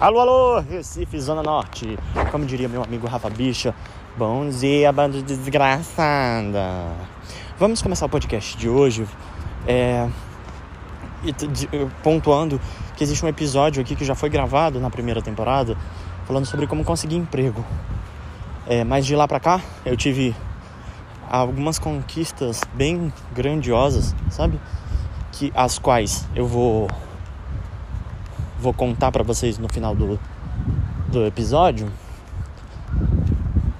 Alô, alô, Recife, Zona Norte. Como diria meu amigo Rafa Bicha, bom dia, bando de desgraçada. Vamos começar o podcast de hoje é, pontuando que existe um episódio aqui que já foi gravado na primeira temporada falando sobre como conseguir emprego. É, mas de lá pra cá eu tive algumas conquistas bem grandiosas, sabe? Que as quais eu vou vou contar para vocês no final do, do episódio.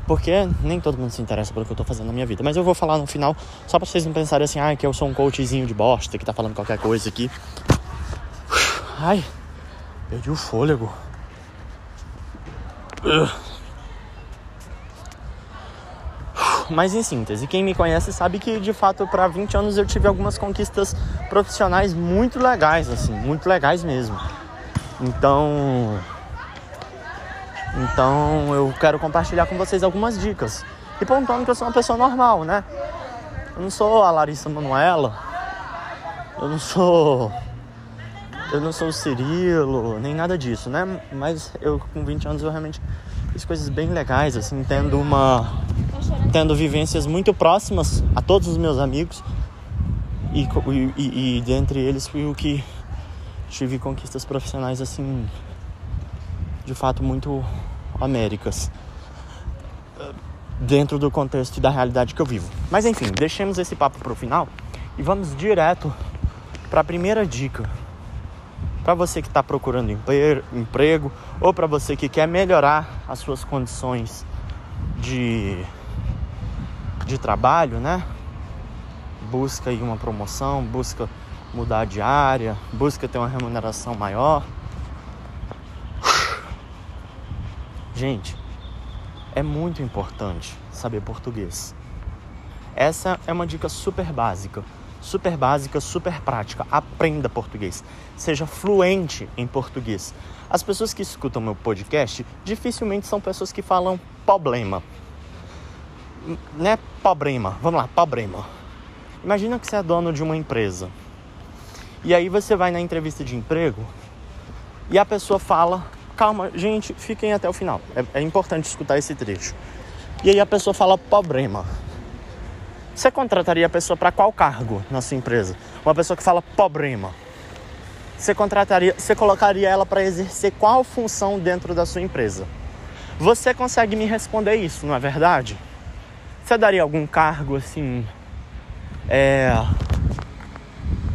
Porque nem todo mundo se interessa pelo que eu tô fazendo na minha vida. Mas eu vou falar no final, só pra vocês não pensarem assim, ah, que eu sou um coachzinho de bosta que tá falando qualquer coisa aqui. Ai, perdi o fôlego. Mas em síntese, quem me conhece sabe que de fato para 20 anos eu tive algumas conquistas profissionais muito legais, assim, muito legais mesmo. Então, então eu quero compartilhar com vocês algumas dicas. E pontuando que eu sou uma pessoa normal, né? Eu não sou a Larissa Manuela. Eu não sou eu não sou o Cirilo, nem nada disso, né? Mas eu com 20 anos eu realmente fiz coisas bem legais, assim, tendo uma tendo vivências muito próximas a todos os meus amigos. E, e, e dentre eles fui o que tive conquistas profissionais assim de fato muito américas dentro do contexto da realidade que eu vivo. Mas enfim, deixemos esse papo para o final e vamos direto para a primeira dica. Para você que está procurando emprego ou para você que quer melhorar as suas condições de, de trabalho, né? Busca aí uma promoção, busca mudar de área, busca ter uma remuneração maior. Gente, é muito importante saber português. Essa é uma dica super básica, super básica, super prática. Aprenda português, seja fluente em português. As pessoas que escutam meu podcast dificilmente são pessoas que falam problema. Né? Problema. Vamos lá, problema. Imagina que você é dono de uma empresa e aí você vai na entrevista de emprego e a pessoa fala: calma, gente, fiquem até o final. É, é importante escutar esse trecho. E aí a pessoa fala: problema. Você contrataria a pessoa para qual cargo na sua empresa? Uma pessoa que fala problema. Você contrataria, você colocaria ela para exercer qual função dentro da sua empresa? Você consegue me responder isso, não é verdade? Você daria algum cargo assim, é,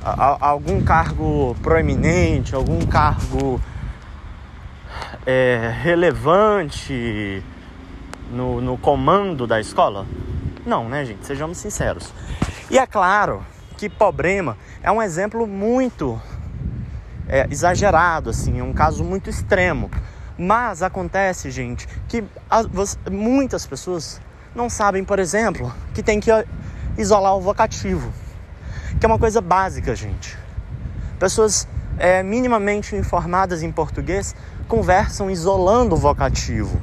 algum cargo proeminente, algum cargo é, relevante no, no comando da escola? Não, né, gente? Sejamos sinceros. E é claro que problema é um exemplo muito é, exagerado, assim, é um caso muito extremo. Mas acontece, gente, que as, muitas pessoas não sabem, por exemplo, que tem que isolar o vocativo que é uma coisa básica, gente. Pessoas é, minimamente informadas em português conversam isolando o vocativo.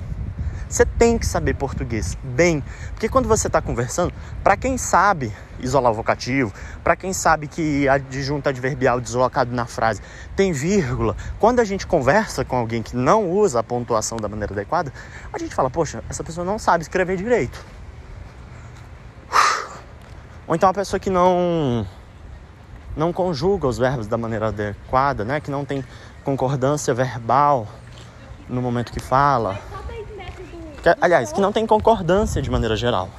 Você tem que saber português bem, porque quando você está conversando, para quem sabe isolar o vocativo, para quem sabe que adjunto adverbial deslocado na frase tem vírgula, quando a gente conversa com alguém que não usa a pontuação da maneira adequada, a gente fala: Poxa, essa pessoa não sabe escrever direito. Ou então a pessoa que não não conjuga os verbos da maneira adequada, né? Que não tem concordância verbal no momento que fala. Que, aliás, que não tem concordância de maneira geral.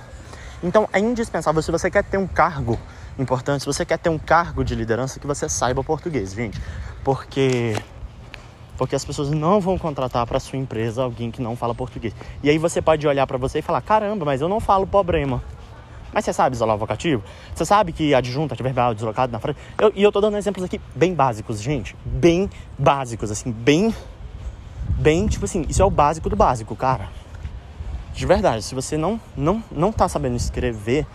Então é indispensável se você quer ter um cargo importante, se você quer ter um cargo de liderança, que você saiba português, gente. Porque porque as pessoas não vão contratar para sua empresa alguém que não fala português. E aí você pode olhar para você e falar: "Caramba, mas eu não falo problema". Mas você sabe isolar o vocativo? Você sabe que adjunto, adverbial, deslocado na frase. Eu, e eu tô dando exemplos aqui bem básicos, gente. Bem básicos, assim, bem. Bem, tipo assim, isso é o básico do básico, cara. De verdade, se você não, não, não tá sabendo escrever,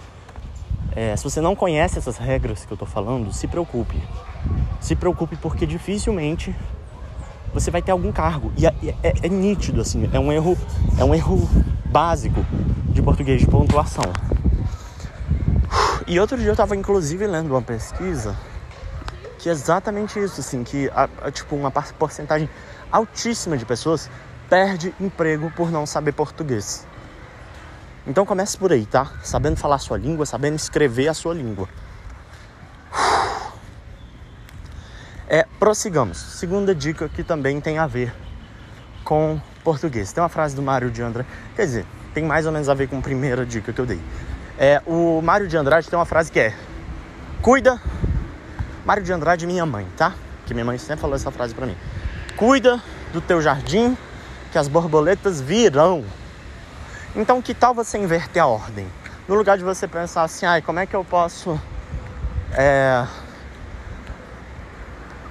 é, se você não conhece essas regras que eu tô falando, se preocupe. Se preocupe porque dificilmente você vai ter algum cargo. E é, é, é nítido, assim, é um erro, é um erro básico de português de pontuação. E outro dia eu estava inclusive lendo uma pesquisa que é exatamente isso, assim, que a, a, tipo uma porcentagem altíssima de pessoas perde emprego por não saber português. Então comece por aí, tá? Sabendo falar a sua língua, sabendo escrever a sua língua. É, prossigamos. Segunda dica que também tem a ver com português. Tem uma frase do Mário de Andrade, quer dizer, tem mais ou menos a ver com a primeira dica que eu dei. É, o Mário de Andrade tem uma frase que é: Cuida. Mário de Andrade, minha mãe, tá? Que minha mãe sempre falou essa frase para mim. Cuida do teu jardim, que as borboletas virão. Então, que tal você inverter a ordem? No lugar de você pensar assim, ai, como é que eu posso é,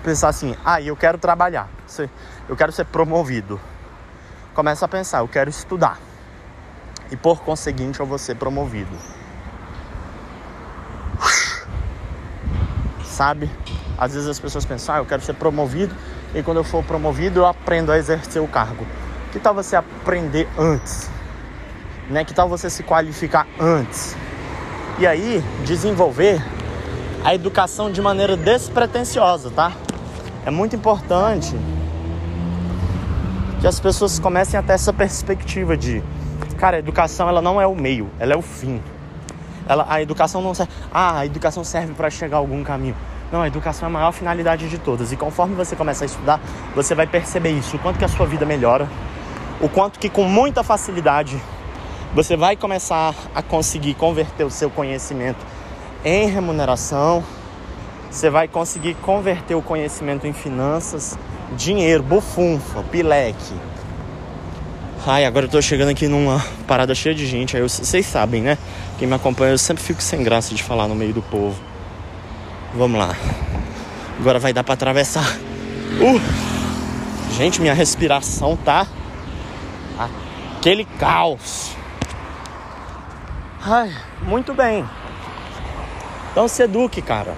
pensar assim, ah, eu quero trabalhar, eu quero ser promovido. Começa a pensar, eu quero estudar. E por conseguinte eu vou ser promovido. Sabe? Às vezes as pessoas pensam, ah, eu quero ser promovido, e quando eu for promovido eu aprendo a exercer o cargo. Que tal você aprender antes? Né? Que tal você se qualificar antes? E aí desenvolver a educação de maneira despretensiosa, tá? É muito importante que as pessoas comecem a ter essa perspectiva de, cara, a educação ela não é o meio, ela é o fim. Ela, a educação não serve, ah, a educação serve para chegar a algum caminho. Não, a educação é a maior finalidade de todas. E conforme você começa a estudar, você vai perceber isso, o quanto que a sua vida melhora, o quanto que com muita facilidade você vai começar a conseguir converter o seu conhecimento em remuneração, você vai conseguir converter o conhecimento em finanças, dinheiro, bufunfa, pileque. Ai, agora eu tô chegando aqui numa parada cheia de gente. Aí vocês sabem, né? Quem me acompanha, eu sempre fico sem graça de falar no meio do povo. Vamos lá. Agora vai dar para atravessar. Uh! Gente, minha respiração tá aquele caos. Ai, muito bem. Então se eduque, cara.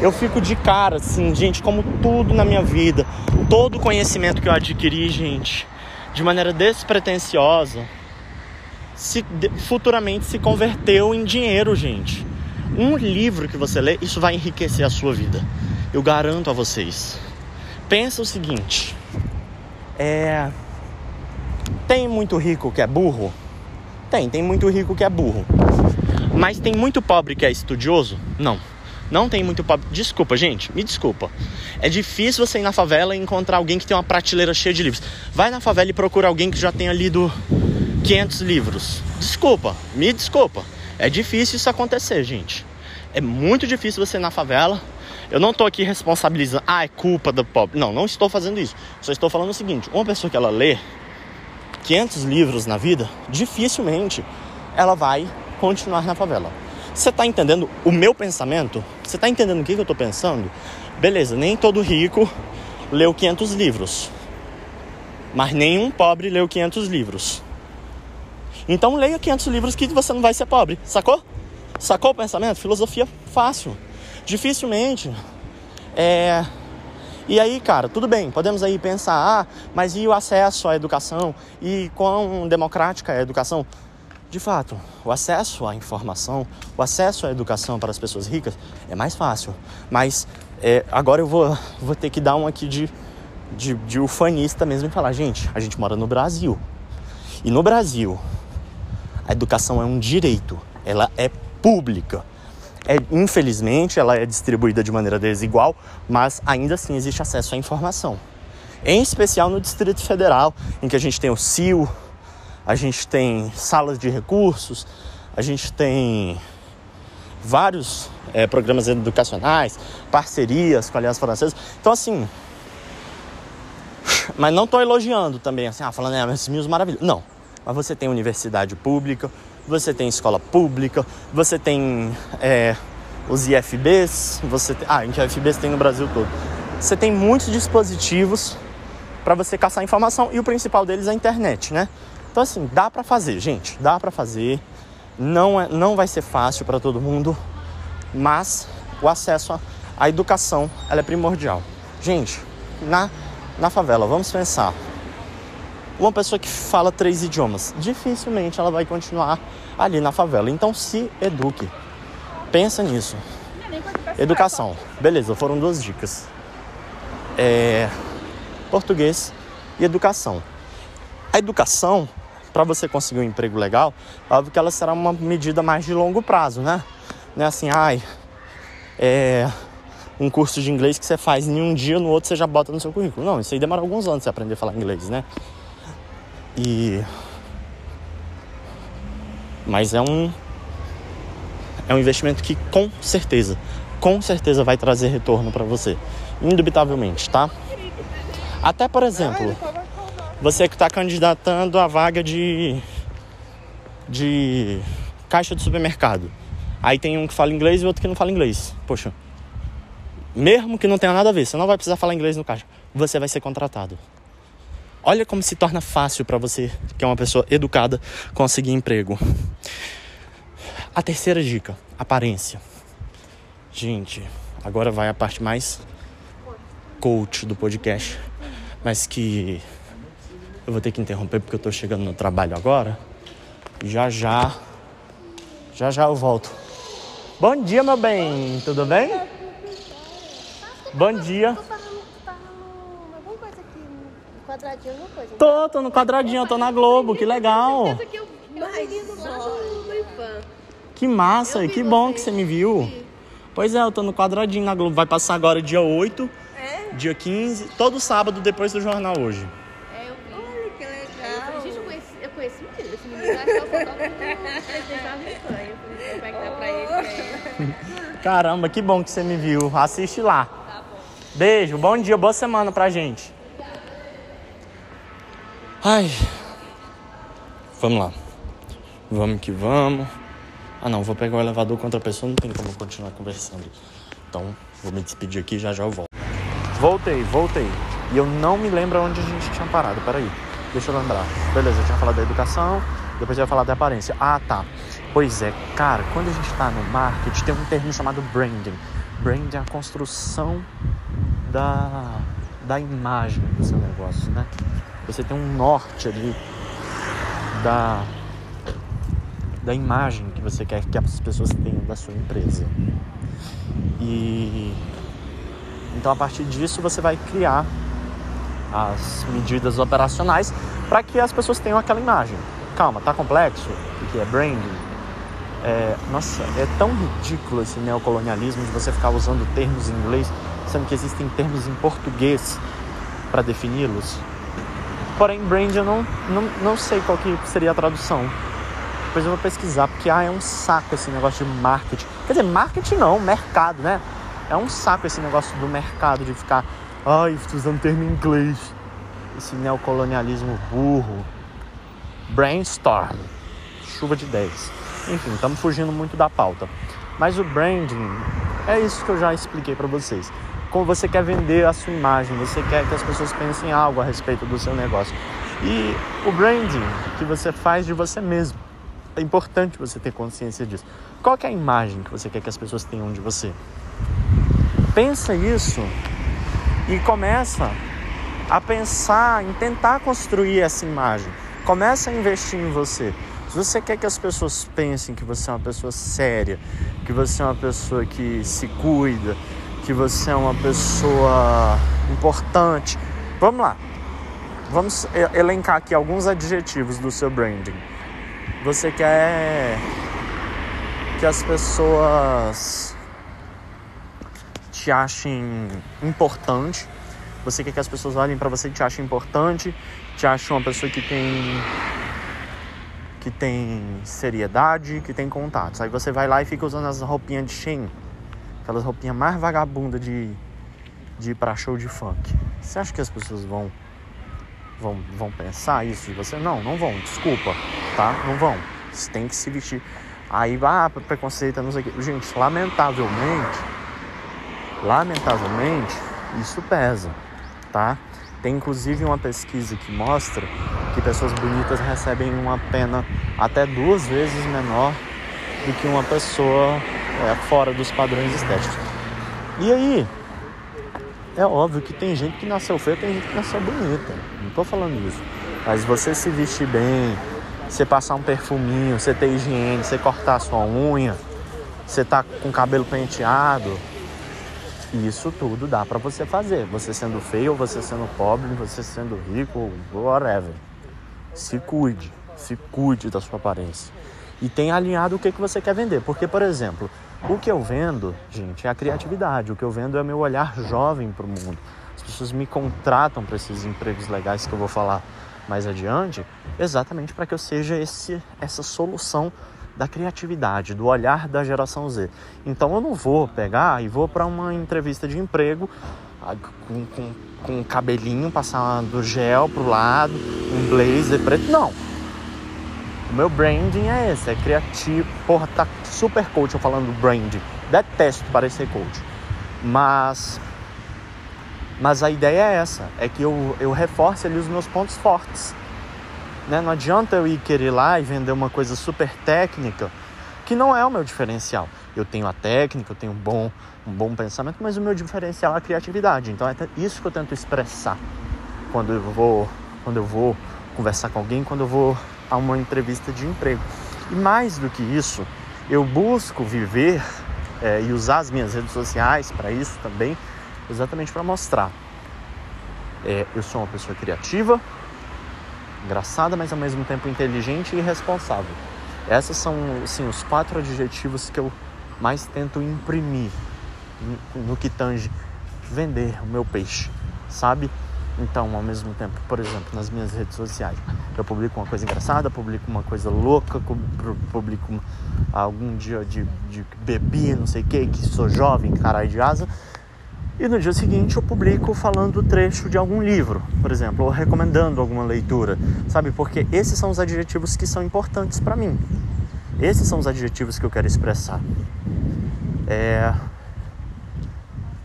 Eu fico de cara, assim, gente, como tudo na minha vida, todo conhecimento que eu adquiri, gente, de maneira despretensiosa, se, futuramente se converteu em dinheiro, gente. Um livro que você lê, isso vai enriquecer a sua vida. Eu garanto a vocês. Pensa o seguinte: é. Tem muito rico que é burro? Tem, tem muito rico que é burro. Mas tem muito pobre que é estudioso? Não. Não tem muito pobre. Desculpa, gente, me desculpa. É difícil você ir na favela e encontrar alguém que tem uma prateleira cheia de livros. Vai na favela e procura alguém que já tenha lido 500 livros. Desculpa, me desculpa. É difícil isso acontecer, gente. É muito difícil você ir na favela. Eu não estou aqui responsabilizando, ah, é culpa do pobre. Não, não estou fazendo isso. Só estou falando o seguinte: uma pessoa que ela lê 500 livros na vida, dificilmente ela vai continuar na favela. Você está entendendo o meu pensamento? Você está entendendo o que, que eu estou pensando? Beleza, nem todo rico leu 500 livros. Mas nenhum pobre leu 500 livros. Então leia 500 livros que você não vai ser pobre. Sacou? Sacou o pensamento? Filosofia fácil. Dificilmente. É. E aí, cara, tudo bem, podemos aí pensar, ah, mas e o acesso à educação? E quão democrática é a educação? De fato, o acesso à informação, o acesso à educação para as pessoas ricas é mais fácil. Mas é, agora eu vou, vou ter que dar um aqui de, de, de ufanista mesmo e falar, gente, a gente mora no Brasil. E no Brasil, a educação é um direito, ela é pública. É, infelizmente, ela é distribuída de maneira desigual, mas ainda assim existe acesso à informação. Em especial no Distrito Federal, em que a gente tem o CIO, a gente tem salas de recursos, a gente tem vários é, programas educacionais, parcerias com a Aliança Francesa. Então, assim. Mas não estou elogiando também, assim, ah, falando, é, esses mil maravilhosos. Não. Mas você tem universidade pública, você tem escola pública, você tem é, os IFBs, você tem, ah, IFBs tem no Brasil todo. Você tem muitos dispositivos para você caçar informação e o principal deles é a internet, né? Então assim, dá para fazer, gente, dá para fazer. Não é, não vai ser fácil para todo mundo, mas o acesso à educação ela é primordial. Gente, na na favela, vamos pensar. Uma pessoa que fala três idiomas, dificilmente ela vai continuar ali na favela. Então se eduque. Pensa nisso. Educação. Beleza, foram duas dicas. É, português e educação. A educação, para você conseguir um emprego legal, óbvio que ela será uma medida mais de longo prazo, né? Não é assim, ai, é um curso de inglês que você faz em um dia, no outro você já bota no seu currículo. Não, isso aí demora alguns anos você aprender a falar inglês, né? E. Mas é um. É um investimento que com certeza, com certeza vai trazer retorno para você. Indubitavelmente, tá? Até por exemplo, você que está candidatando a vaga de. de caixa de supermercado. Aí tem um que fala inglês e outro que não fala inglês. Poxa, mesmo que não tenha nada a ver, você não vai precisar falar inglês no caixa, você vai ser contratado. Olha como se torna fácil para você, que é uma pessoa educada, conseguir emprego. A terceira dica, aparência. Gente, agora vai a parte mais coach do podcast, mas que eu vou ter que interromper porque eu tô chegando no trabalho agora. Já já, já já eu volto. Bom dia, meu bem, tudo bem? Bom dia. quadradinho, alguma coisa. Tô, tô no quadradinho, tô na Globo, que legal. Que massa, que bom que você me viu. Pois é, eu tô no quadradinho na Globo. Vai passar agora dia 8, É? dia 15, todo sábado depois do jornal hoje. Caramba, que bom que você me viu. Assiste lá. Tá bom. Beijo, bom dia, boa semana pra gente. Ai. Vamos lá. Vamos que vamos. Ah não, vou pegar o elevador com outra pessoa, não tem como continuar conversando. Então, vou me despedir aqui já já eu volto. Voltei, voltei. E eu não me lembro onde a gente tinha parado, peraí. Deixa eu lembrar. Beleza, eu tinha falado da educação, depois eu ia falar da aparência. Ah, tá. Pois é, cara, quando a gente tá no marketing, tem um termo chamado branding. Branding é a construção da, da imagem do seu negócio, né? Você tem um norte ali da, da imagem que você quer que as pessoas tenham da sua empresa. E então a partir disso você vai criar as medidas operacionais para que as pessoas tenham aquela imagem. Calma, tá complexo? O que é branding? É, nossa, é tão ridículo esse neocolonialismo de você ficar usando termos em inglês, sendo que existem termos em português para defini-los. Porém, brand eu não, não, não sei qual que seria a tradução. Depois eu vou pesquisar, porque ah, é um saco esse negócio de marketing. Quer dizer, marketing não, mercado, né? É um saco esse negócio do mercado de ficar, ai, estou usando termo em inglês. Esse neocolonialismo burro. Brainstorm. Chuva de 10. Enfim, estamos fugindo muito da pauta. Mas o branding é isso que eu já expliquei para vocês. Como você quer vender a sua imagem, você quer que as pessoas pensem algo a respeito do seu negócio. E o branding que você faz de você mesmo. É importante você ter consciência disso. Qual é a imagem que você quer que as pessoas tenham de você? Pensa isso e começa a pensar em tentar construir essa imagem. Começa a investir em você. Se você quer que as pessoas pensem que você é uma pessoa séria, que você é uma pessoa que se cuida, que você é uma pessoa importante, vamos lá. Vamos elencar aqui alguns adjetivos do seu branding. Você quer que as pessoas te achem importante. Você quer que as pessoas olhem para você e te achem importante, te achem uma pessoa que tem que tem seriedade, que tem contatos. Aí você vai lá e fica usando as roupinhas de Shein, aquelas roupinhas mais vagabundas de, de ir pra show de funk. Você acha que as pessoas vão, vão, vão pensar isso de você? Não, não vão, desculpa, tá? Não vão. Você tem que se vestir. Aí, ah, preconceito, não sei o quê. Gente, lamentavelmente, lamentavelmente, isso pesa, tá? Tem inclusive uma pesquisa que mostra que pessoas bonitas recebem uma pena até duas vezes menor do que uma pessoa é, fora dos padrões estéticos. E aí, é óbvio que tem gente que nasceu feia, tem gente que nasceu bonita. Não tô falando isso. Mas você se vestir bem, você passar um perfuminho, você ter higiene, você cortar sua unha, você tá com o cabelo penteado, Isso tudo dá pra você fazer. Você sendo feio, você sendo pobre, você sendo rico, whatever. Se cuide, se cuide da sua aparência. E tenha alinhado o que, que você quer vender. Porque, por exemplo, o que eu vendo, gente, é a criatividade. O que eu vendo é meu olhar jovem para o mundo. As pessoas me contratam para esses empregos legais que eu vou falar mais adiante, exatamente para que eu seja esse, essa solução da criatividade, do olhar da geração Z. Então eu não vou pegar e vou para uma entrevista de emprego com, com, com um cabelinho, passar do gel pro lado, um blazer preto. Não. O meu branding é esse, é criativo. Porra, tá super coach eu falando branding. Detesto parecer coach. Mas mas a ideia é essa, é que eu, eu reforce ali os meus pontos fortes. Né? Não adianta eu ir querer lá e vender uma coisa super técnica, que não é o meu diferencial. Eu tenho a técnica, eu tenho um bom, um bom pensamento, mas o meu diferencial é a criatividade. Então é isso que eu tento expressar quando eu vou, quando eu vou conversar com alguém, quando eu vou a uma entrevista de emprego. E mais do que isso, eu busco viver é, e usar as minhas redes sociais para isso também, exatamente para mostrar. É, eu sou uma pessoa criativa, engraçada, mas ao mesmo tempo inteligente e responsável. Esses são assim, os quatro adjetivos que eu mais tento imprimir no que tange vender o meu peixe, sabe? Então, ao mesmo tempo, por exemplo, nas minhas redes sociais, eu publico uma coisa engraçada, publico uma coisa louca, publico algum dia de, de bebi, não sei o que, que sou jovem, caralho de asa, e no dia seguinte eu publico falando trecho de algum livro, por exemplo, ou recomendando alguma leitura, sabe? Porque esses são os adjetivos que são importantes para mim. Esses são os adjetivos que eu quero expressar. É,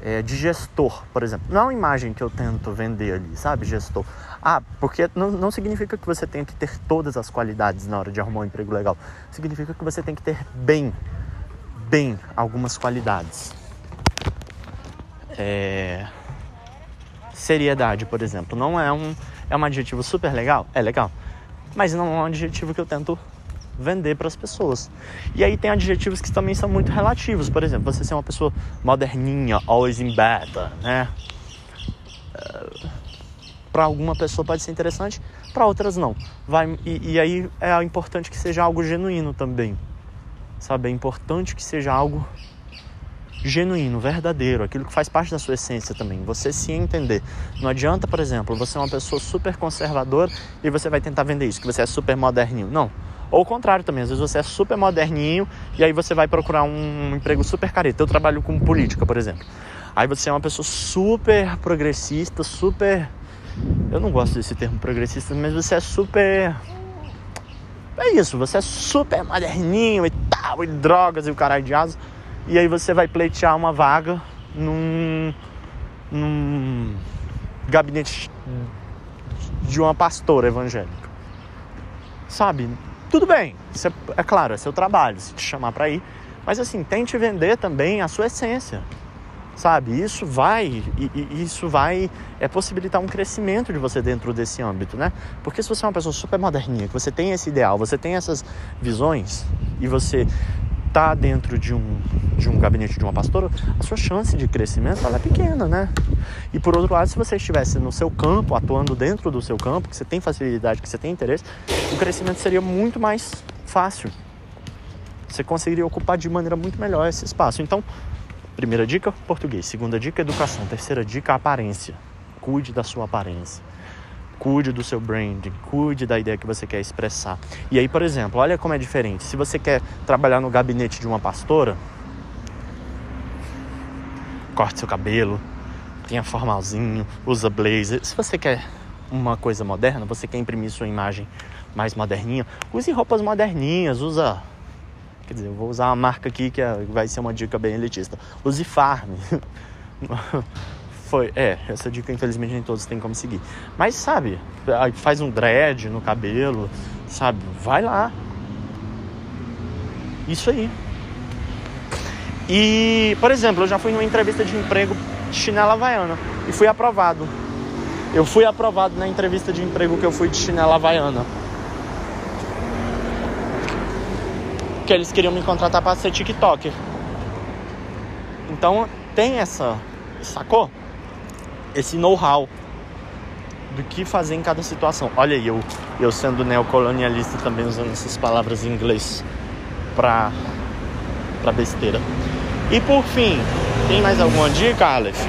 é, de gestor, por exemplo. Não é uma imagem que eu tento vender ali, sabe? Gestor. Ah, porque não, não significa que você tem que ter todas as qualidades na hora de arrumar um emprego legal. Significa que você tem que ter bem, bem algumas qualidades. É... Seriedade, por exemplo, não é um, é um adjetivo super legal? É legal. Mas não é um adjetivo que eu tento vender para as pessoas. E aí tem adjetivos que também são muito relativos. Por exemplo, você ser uma pessoa moderninha, always in bed, né? É, para alguma pessoa pode ser interessante, para outras não. Vai, e, e aí é importante que seja algo genuíno também. Sabe? É importante que seja algo genuíno, verdadeiro, aquilo que faz parte da sua essência também. Você se entender. Não adianta, por exemplo, você é uma pessoa super conservadora e você vai tentar vender isso, que você é super moderninho. Não. Ou o contrário também, às vezes você é super moderninho e aí você vai procurar um emprego super careta. Eu trabalho com política, por exemplo. Aí você é uma pessoa super progressista, super. Eu não gosto desse termo progressista, mas você é super. É isso, você é super moderninho e tal, e drogas e o caralho de asa e aí você vai pleitear uma vaga num, num gabinete de uma pastora evangélica. Sabe? Tudo bem, é, é claro, é seu trabalho se te chamar para ir, mas assim, tente vender também a sua essência. Sabe? Isso vai e, isso vai é possibilitar um crescimento de você dentro desse âmbito, né? Porque se você é uma pessoa super moderninha, que você tem esse ideal, você tem essas visões e você tá dentro de um, de um gabinete de uma pastora, a sua chance de crescimento ela é pequena, né? E por outro lado, se você estivesse no seu campo, atuando dentro do seu campo, que você tem facilidade, que você tem interesse, o crescimento seria muito mais fácil. Você conseguiria ocupar de maneira muito melhor esse espaço. Então, primeira dica, português. Segunda dica, educação. Terceira dica, aparência. Cuide da sua aparência. Cuide do seu branding, cuide da ideia que você quer expressar. E aí, por exemplo, olha como é diferente. Se você quer trabalhar no gabinete de uma pastora, corte seu cabelo, tenha formalzinho, usa blazer. Se você quer uma coisa moderna, você quer imprimir sua imagem mais moderninha, use roupas moderninhas, usa Quer dizer, eu vou usar uma marca aqui que é, vai ser uma dica bem elitista. Use Farm. Foi, é, essa dica infelizmente nem todos têm como seguir. Mas sabe, faz um dread no cabelo, sabe? Vai lá. Isso aí. E, por exemplo, eu já fui numa entrevista de emprego de chinela havaiana e fui aprovado. Eu fui aprovado na entrevista de emprego que eu fui de chinela havaiana. Que eles queriam me contratar para ser TikToker. Então tem essa sacou? Esse know-how do que fazer em cada situação. Olha aí, eu, eu sendo neocolonialista também usando essas palavras em inglês pra, pra besteira. E por fim, tem mais alguma dica, Aleph?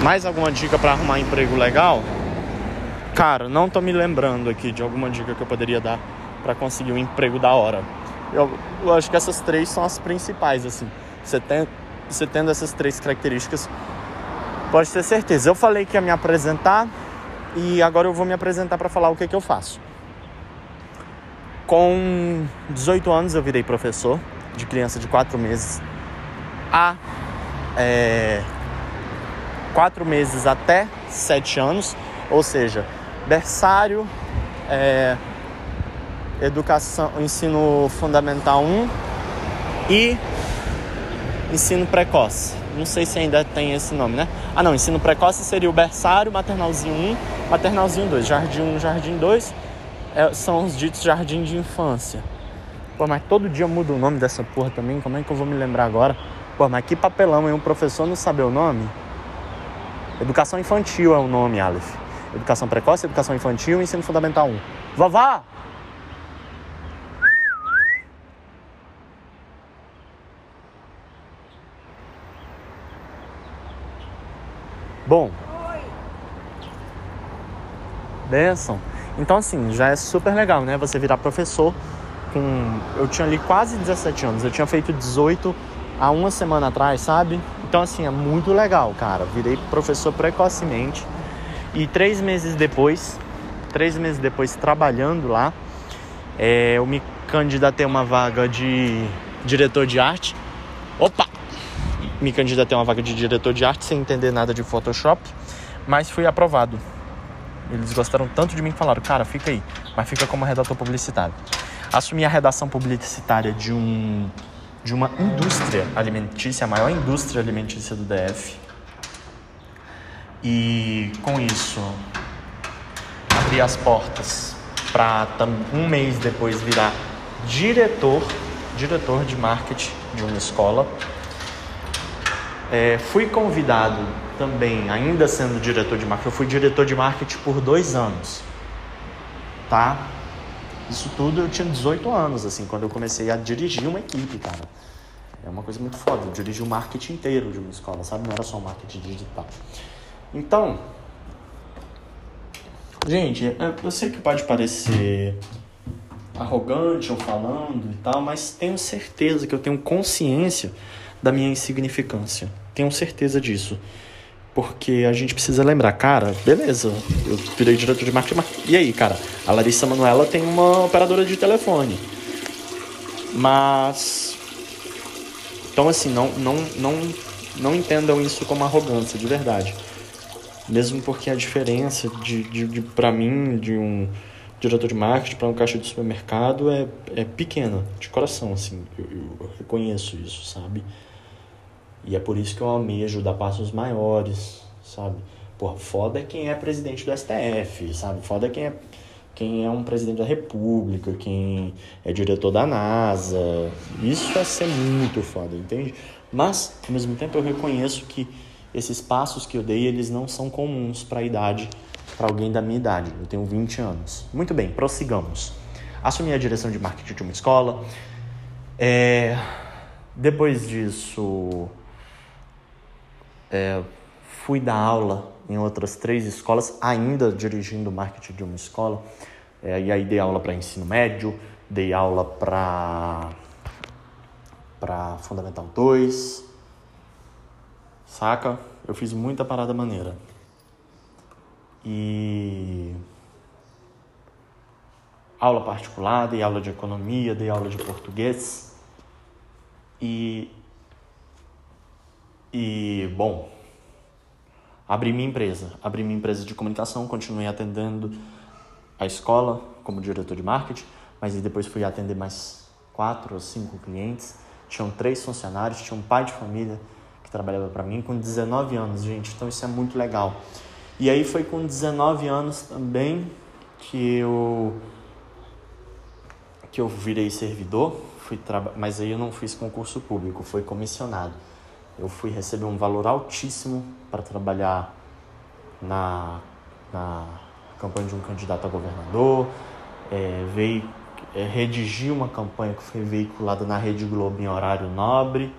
Mais alguma dica para arrumar emprego legal? Cara, não tô me lembrando aqui de alguma dica que eu poderia dar para conseguir um emprego da hora. Eu, eu, acho que essas três são as principais, assim. Você, tem, você tendo essas três características, pode ter certeza. Eu falei que ia me apresentar e agora eu vou me apresentar para falar o que, que eu faço. Com 18 anos eu virei professor de criança de 4 meses a é, 4 meses até 7 anos, ou seja, berçário, é, educação, ensino fundamental 1 e ensino precoce. Não sei se ainda tem esse nome, né? Ah, não, ensino precoce seria o berçário, maternalzinho 1, maternalzinho 2, jardim 1, jardim 2, é, são os ditos jardim de infância. Pô, mas todo dia muda o nome dessa porra também, como é que eu vou me lembrar agora? Pô, mas que papelão, hein? Um professor não saber o nome? Educação infantil é o nome, Aleph. Educação precoce, educação infantil, ensino fundamental 1. Vovó! Bom. Benção. Então, assim, já é super legal, né? Você virar professor com. Eu tinha ali quase 17 anos, eu tinha feito 18 há uma semana atrás, sabe? Então, assim, é muito legal, cara. Virei professor precocemente. E três meses depois, três meses depois trabalhando lá, é, eu me candidatei a uma vaga de diretor de arte. Opa! Me candidatei a uma vaga de diretor de arte sem entender nada de Photoshop, mas fui aprovado. Eles gostaram tanto de mim que falaram, cara, fica aí, mas fica como redator publicitário. Assumi a redação publicitária de um de uma indústria alimentícia, a maior indústria alimentícia do DF. E com isso, abri as portas para um mês depois virar diretor, diretor de marketing de uma escola. É, fui convidado também, ainda sendo diretor de marketing, eu fui diretor de marketing por dois anos, tá? Isso tudo eu tinha 18 anos, assim, quando eu comecei a dirigir uma equipe, cara. É uma coisa muito foda, eu dirigi o marketing inteiro de uma escola, sabe? Não era só o marketing digital. Então, gente, é, eu sei que pode parecer arrogante ou falando e tal, mas tenho certeza que eu tenho consciência da minha insignificância. Tenho certeza disso. Porque a gente precisa lembrar, cara, beleza, eu virei diretor de marketing, mas e aí, cara? A Larissa Manuela tem uma operadora de telefone. Mas. Então, assim, não, não, não, não entendam isso como arrogância, de verdade. Mesmo porque a diferença de, de, de para mim, de um diretor de marketing para um caixa de supermercado é, é pequena, de coração, assim. Eu, eu reconheço isso, sabe? E é por isso que eu amei ajudar passos maiores, sabe? Porra, foda é quem é presidente do STF, sabe? Foda é quem é, quem é um presidente da República, quem é diretor da NASA. Isso é ser muito foda, entende? Mas, ao mesmo tempo, eu reconheço que esses passos que eu dei, eles não são comuns para a idade, para alguém da minha idade. Eu tenho 20 anos. Muito bem, prossigamos. Assumi a direção de marketing de uma escola. É... Depois disso, é, fui dar aula em outras três escolas, ainda dirigindo marketing de uma escola. É, e aí dei aula para ensino médio, dei aula para para Fundamental 2. Saca? Eu fiz muita parada maneira. E aula particular, dei aula de economia, dei aula de português. E e, bom, abri minha empresa. Abri minha empresa de comunicação, continuei atendendo a escola como diretor de marketing, mas depois fui atender mais quatro ou cinco clientes. Tinham três funcionários, tinha um pai de família que trabalhava para mim com 19 anos, gente. Então isso é muito legal. E aí foi com 19 anos também que eu que eu virei servidor, fui mas aí eu não fiz concurso público, foi comissionado. Eu fui receber um valor altíssimo para trabalhar na, na campanha de um candidato a governador, é, veio é, redigir uma campanha que foi veiculada na Rede Globo em horário nobre,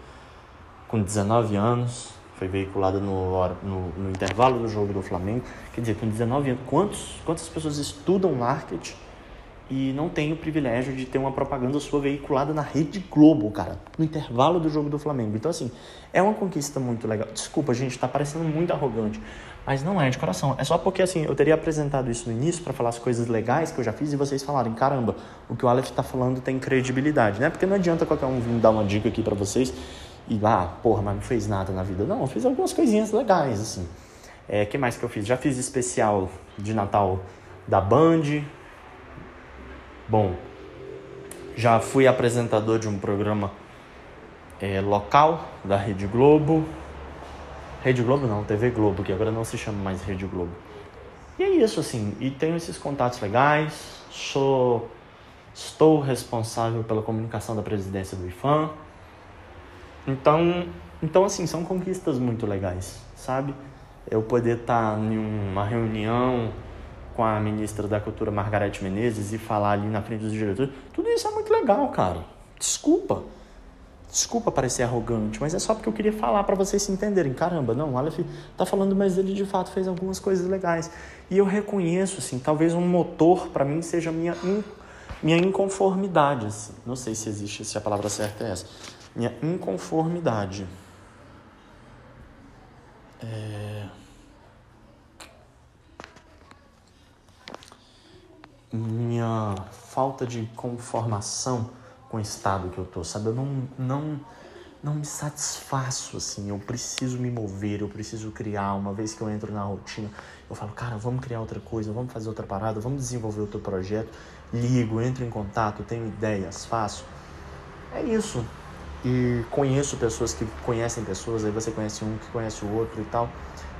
com 19 anos, foi veiculada no, no, no, intervalo do jogo do Flamengo. Quer dizer, com 19 anos, quantos, quantas pessoas estudam marketing e não têm o privilégio de ter uma propaganda sua veiculada na Rede Globo, cara, no intervalo do jogo do Flamengo? Então, assim, é uma conquista muito legal. Desculpa, gente, tá parecendo muito arrogante. Mas não é de coração. É só porque assim, eu teria apresentado isso no início para falar as coisas legais que eu já fiz e vocês falarem, caramba, o que o Aleph está falando tem credibilidade, né? Porque não adianta qualquer um vir dar uma dica aqui para vocês e ah, porra, mas não fez nada na vida. Não, eu fiz algumas coisinhas legais, assim. É, que mais que eu fiz? Já fiz especial de Natal da Band. Bom, já fui apresentador de um programa é, local da Rede Globo. Rede Globo não, TV Globo, que agora não se chama mais Rede Globo. E é isso, assim. E tenho esses contatos legais. Sou, estou responsável pela comunicação da presidência do IFAM. Então, então, assim, são conquistas muito legais, sabe? Eu poder estar em uma reunião com a ministra da Cultura, Margarete Menezes, e falar ali na frente dos diretores, tudo isso é muito legal, cara. Desculpa. Desculpa parecer arrogante, mas é só porque eu queria falar para vocês se entenderem. Caramba, não, o Aleph tá falando, mas ele de fato fez algumas coisas legais. E eu reconheço, assim, talvez um motor para mim seja minha, in, minha inconformidade. Assim. Não sei se existe, se a palavra certa é essa. Minha inconformidade. É... Minha falta de conformação com o estado que eu tô, sabe? Eu não, não, não me satisfaço, assim. Eu preciso me mover, eu preciso criar. Uma vez que eu entro na rotina, eu falo, cara, vamos criar outra coisa, vamos fazer outra parada, vamos desenvolver outro projeto. Ligo, entro em contato, tenho ideias, faço. É isso. E conheço pessoas que conhecem pessoas, aí você conhece um que conhece o outro e tal.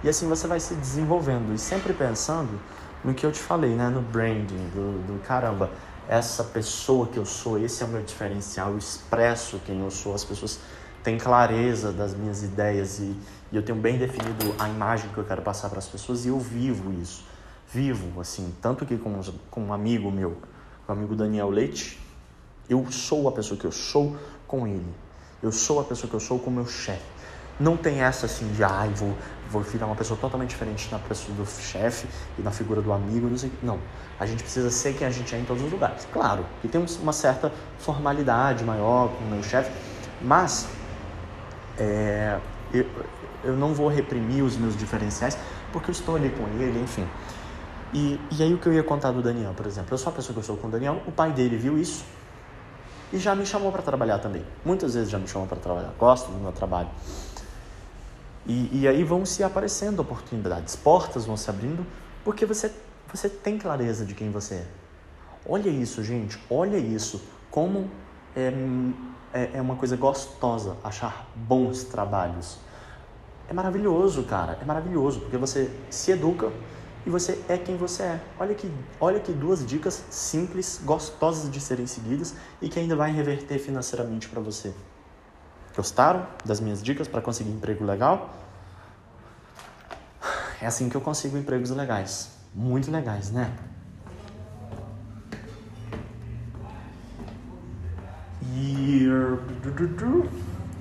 E assim você vai se desenvolvendo e sempre pensando no que eu te falei, né? No branding, do, do caramba essa pessoa que eu sou, esse é o meu diferencial, eu expresso quem eu sou, as pessoas têm clareza das minhas ideias e, e eu tenho bem definido a imagem que eu quero passar para as pessoas e eu vivo isso. Vivo, assim, tanto que com, com um amigo meu, com o amigo Daniel Leite, eu sou a pessoa que eu sou com ele. Eu sou a pessoa que eu sou com o meu chefe. Não tem essa assim de, ai, ah, vou, vou virar uma pessoa totalmente diferente na pessoa do chefe e na figura do amigo, não sei. Não. A gente precisa ser quem a gente é em todos os lugares. Claro, que tem uma certa formalidade maior com o meu chefe, mas é, eu, eu não vou reprimir os meus diferenciais porque eu estou ali com ele, enfim. E, e aí o que eu ia contar do Daniel, por exemplo. Eu sou a pessoa que eu sou com o Daniel, o pai dele viu isso e já me chamou para trabalhar também. Muitas vezes já me chamou para trabalhar. Gosto do meu trabalho. E, e aí vão se aparecendo oportunidades, portas vão se abrindo, porque você, você tem clareza de quem você é. Olha isso, gente, olha isso. Como é, é, é uma coisa gostosa achar bons trabalhos. É maravilhoso, cara, é maravilhoso, porque você se educa e você é quem você é. Olha que, olha que duas dicas simples, gostosas de serem seguidas e que ainda vai reverter financeiramente para você. Gostaram das minhas dicas para conseguir emprego legal? É assim que eu consigo empregos legais. Muito legais, né? E.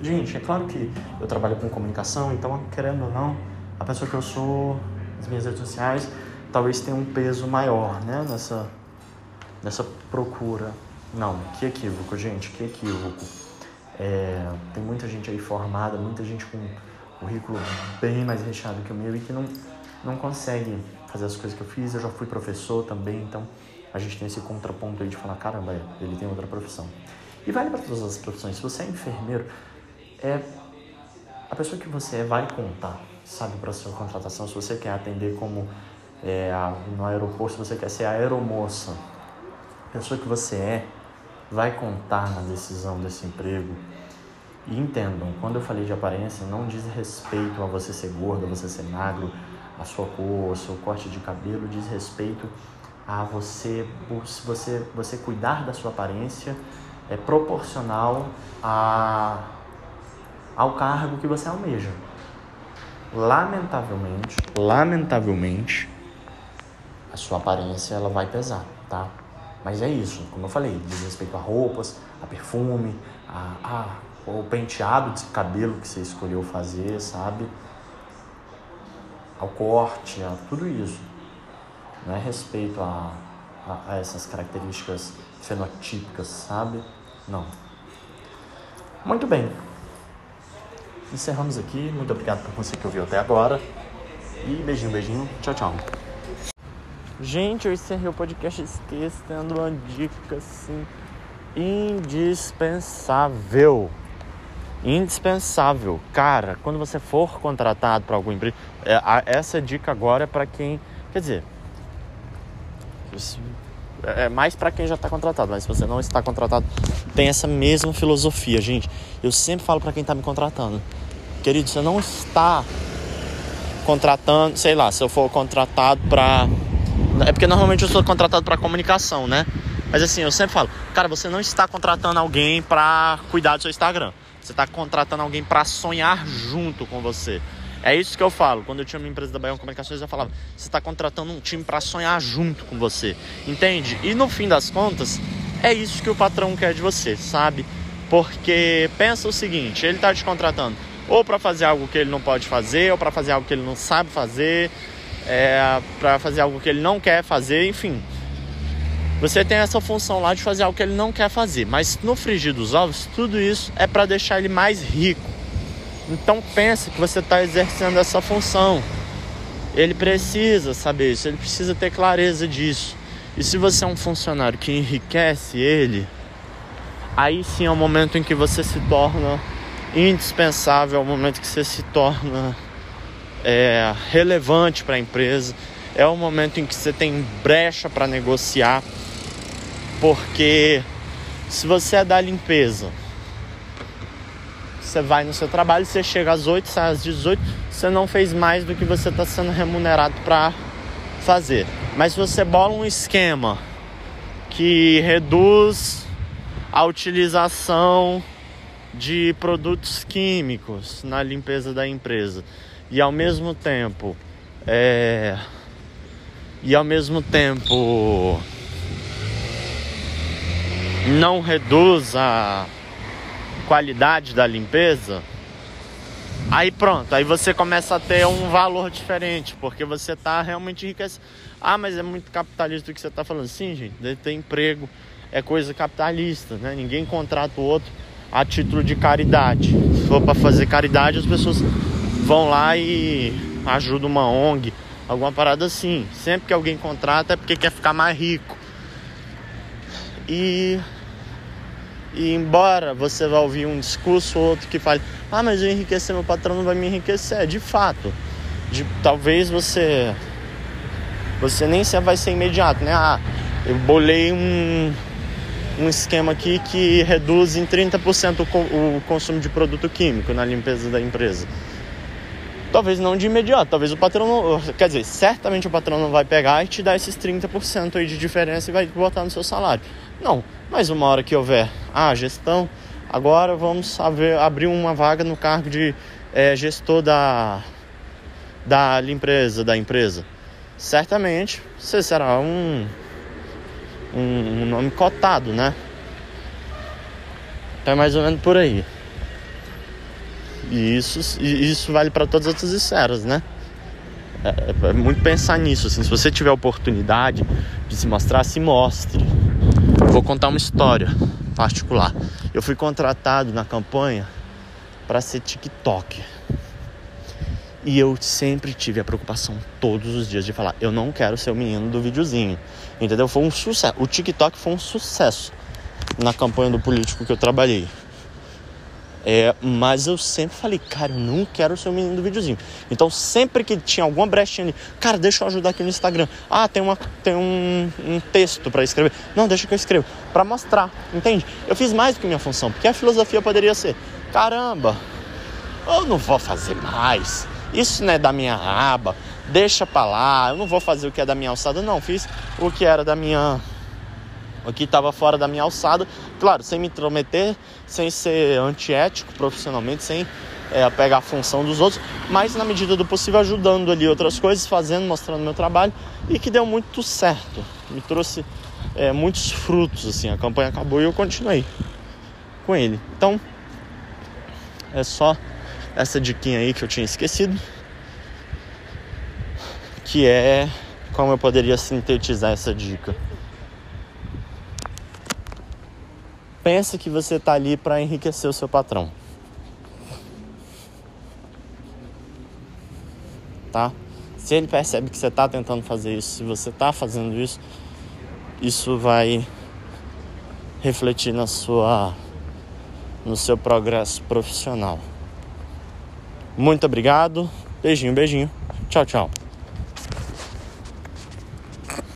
Gente, é claro que eu trabalho com comunicação, então, querendo ou não, a pessoa que eu sou, as minhas redes sociais, talvez tenha um peso maior, né? Nessa, nessa procura. Não, que equívoco, gente, que equívoco. É, tem muita gente aí formada, muita gente com currículo bem mais recheado que o meu e que não, não consegue fazer as coisas que eu fiz. Eu já fui professor também, então a gente tem esse contraponto aí de falar: caramba, ele tem outra profissão. E vale para todas as profissões. Se você é enfermeiro, é a pessoa que você é vai contar, sabe, para a sua contratação. Se você quer atender como é, no aeroporto, se você quer ser aeromoça, a pessoa que você é vai contar na decisão desse emprego. E entendam, quando eu falei de aparência, não diz respeito a você ser gordo, a você ser magro, a sua cor, o seu corte de cabelo, diz respeito a você, você, você cuidar da sua aparência é proporcional a, ao cargo que você almeja. Lamentavelmente, lamentavelmente, a sua aparência ela vai pesar, tá? Mas é isso, como eu falei, diz respeito a roupas, a perfume, a, a, o penteado de cabelo que você escolheu fazer, sabe? Ao corte, a tudo isso. Não é respeito a, a, a essas características fenotípicas, sabe? Não. Muito bem. Encerramos aqui. Muito obrigado por você que ouviu até agora. E beijinho, beijinho. Tchau, tchau. Gente, eu encerrei o podcast Esqueça tendo uma dica assim indispensável. Indispensável. Cara, quando você for contratado para alguma empresa, é, essa dica agora é para quem. Quer dizer, é mais para quem já está contratado, mas se você não está contratado, tem essa mesma filosofia, gente. Eu sempre falo para quem está me contratando, querido, você não está contratando, sei lá, se eu for contratado para é porque normalmente eu sou contratado para comunicação, né? Mas assim, eu sempre falo, cara, você não está contratando alguém para cuidar do seu Instagram. Você está contratando alguém para sonhar junto com você. É isso que eu falo. Quando eu tinha uma empresa da Bahia Comunicações, eu falava: você está contratando um time para sonhar junto com você. Entende? E no fim das contas, é isso que o patrão quer de você, sabe? Porque pensa o seguinte: ele está te contratando ou para fazer algo que ele não pode fazer, ou para fazer algo que ele não sabe fazer, é, para fazer algo que ele não quer fazer, enfim. Você tem essa função lá de fazer algo que ele não quer fazer, mas no frigir dos ovos, tudo isso é para deixar ele mais rico. Então pense que você está exercendo essa função. Ele precisa saber isso, ele precisa ter clareza disso. E se você é um funcionário que enriquece ele, aí sim é o momento em que você se torna indispensável, é o momento que você se torna é, relevante para a empresa, é o momento em que você tem brecha para negociar, porque se você é da limpeza, você vai no seu trabalho, você chega às 8, sai às 18, você não fez mais do que você está sendo remunerado para fazer. Mas se você bola um esquema que reduz a utilização de produtos químicos na limpeza da empresa, e ao mesmo tempo é, e ao mesmo tempo não reduz a qualidade da limpeza, aí pronto, aí você começa a ter um valor diferente, porque você está realmente enriquecendo. Ah, mas é muito capitalista o que você está falando. Sim, gente, ter emprego é coisa capitalista, né? Ninguém contrata o outro a título de caridade. Se for para fazer caridade, as pessoas vão lá e ajudam uma ONG, alguma parada assim. Sempre que alguém contrata é porque quer ficar mais rico. E, e embora você vá ouvir um discurso ou outro que fale, ah, mas eu enriquecer meu patrão não vai me enriquecer, de fato. De, talvez você você nem vai ser imediato, né? Ah, eu bolei um, um esquema aqui que reduz em 30% o, consumo de produto químico na limpeza da empresa. Talvez não de imediato, talvez o patrão não, quer dizer, certamente o patrão não vai pegar e te dar esses 30% aí de diferença e vai botar no seu salário. Não, mas uma hora que houver a ah, gestão, agora vamos abrir uma vaga no cargo de é, gestor da, da empresa, da empresa. Certamente você será um, um, um nome cotado, né? Então é mais ou menos por aí. E isso, isso vale para todas as outras esferas, né? É, é, muito pensar nisso, assim, se você tiver oportunidade de se mostrar, se mostre. Vou contar uma história particular. Eu fui contratado na campanha para ser TikTok. E eu sempre tive a preocupação todos os dias de falar, eu não quero ser o menino do videozinho. Entendeu? Foi um sucesso. O TikTok foi um sucesso na campanha do político que eu trabalhei. É, mas eu sempre falei, cara, eu não quero ser o menino do videozinho. Então sempre que tinha alguma brechinha ali, cara, deixa eu ajudar aqui no Instagram. Ah, tem, uma, tem um, um texto para escrever. Não, deixa que eu escrevo. para mostrar, entende? Eu fiz mais do que minha função, porque a filosofia poderia ser, caramba, eu não vou fazer mais. Isso não é da minha aba, deixa pra lá, eu não vou fazer o que é da minha alçada, não. Fiz o que era da minha Aqui estava fora da minha alçada, claro, sem me intrometer, sem ser antiético profissionalmente, sem é, pegar a função dos outros, mas na medida do possível ajudando ali outras coisas, fazendo, mostrando meu trabalho e que deu muito certo. Me trouxe é, muitos frutos, assim, a campanha acabou e eu continuei com ele. Então, é só essa diquinha aí que eu tinha esquecido, que é como eu poderia sintetizar essa dica. Pensa que você está ali para enriquecer o seu patrão. Tá? Se ele percebe que você está tentando fazer isso, se você está fazendo isso, isso vai refletir na sua no seu progresso profissional. Muito obrigado. Beijinho, beijinho. Tchau, tchau.